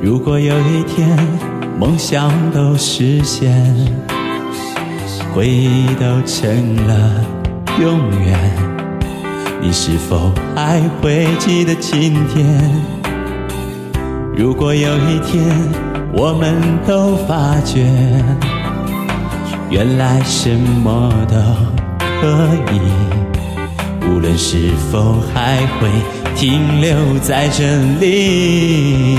如果有一天梦想都实现，回忆都成了永远，你是否还会记得今天？如果有一天我们都发觉，原来什么都可以，无论是否还会停留在这里。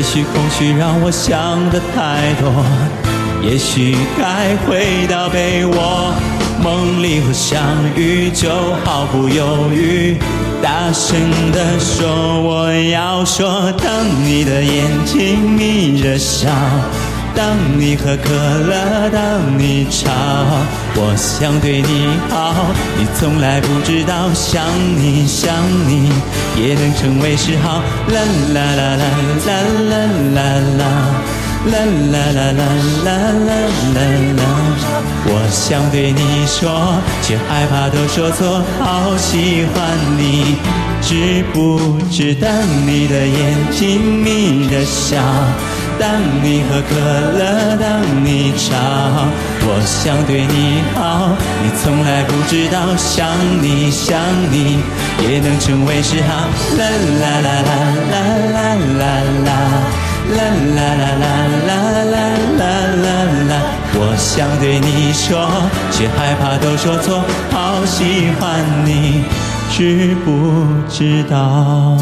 也许空虚让我想得太多。也许该回到被窝，梦里和相遇就毫不犹豫，大声地说我要说。当你的眼睛眯着笑，当你喝可乐，当你吵，我想对你好，你从来不知道，想你想你也能成为嗜好。啦啦啦啦啦啦啦啦。啦啦啦啦啦啦啦啦！我想对你说，却害怕都说错，好喜欢你，知不知？当你的眼睛眯着笑，当你喝可乐，当你吵，我想对你好，你从来不知道，想你想你也能成为嗜好。啦啦啦啦啦啦啦啦。啦啦啦啦啦啦啦啦啦！我想对你说，却害怕都说错，好喜欢你，知不知道？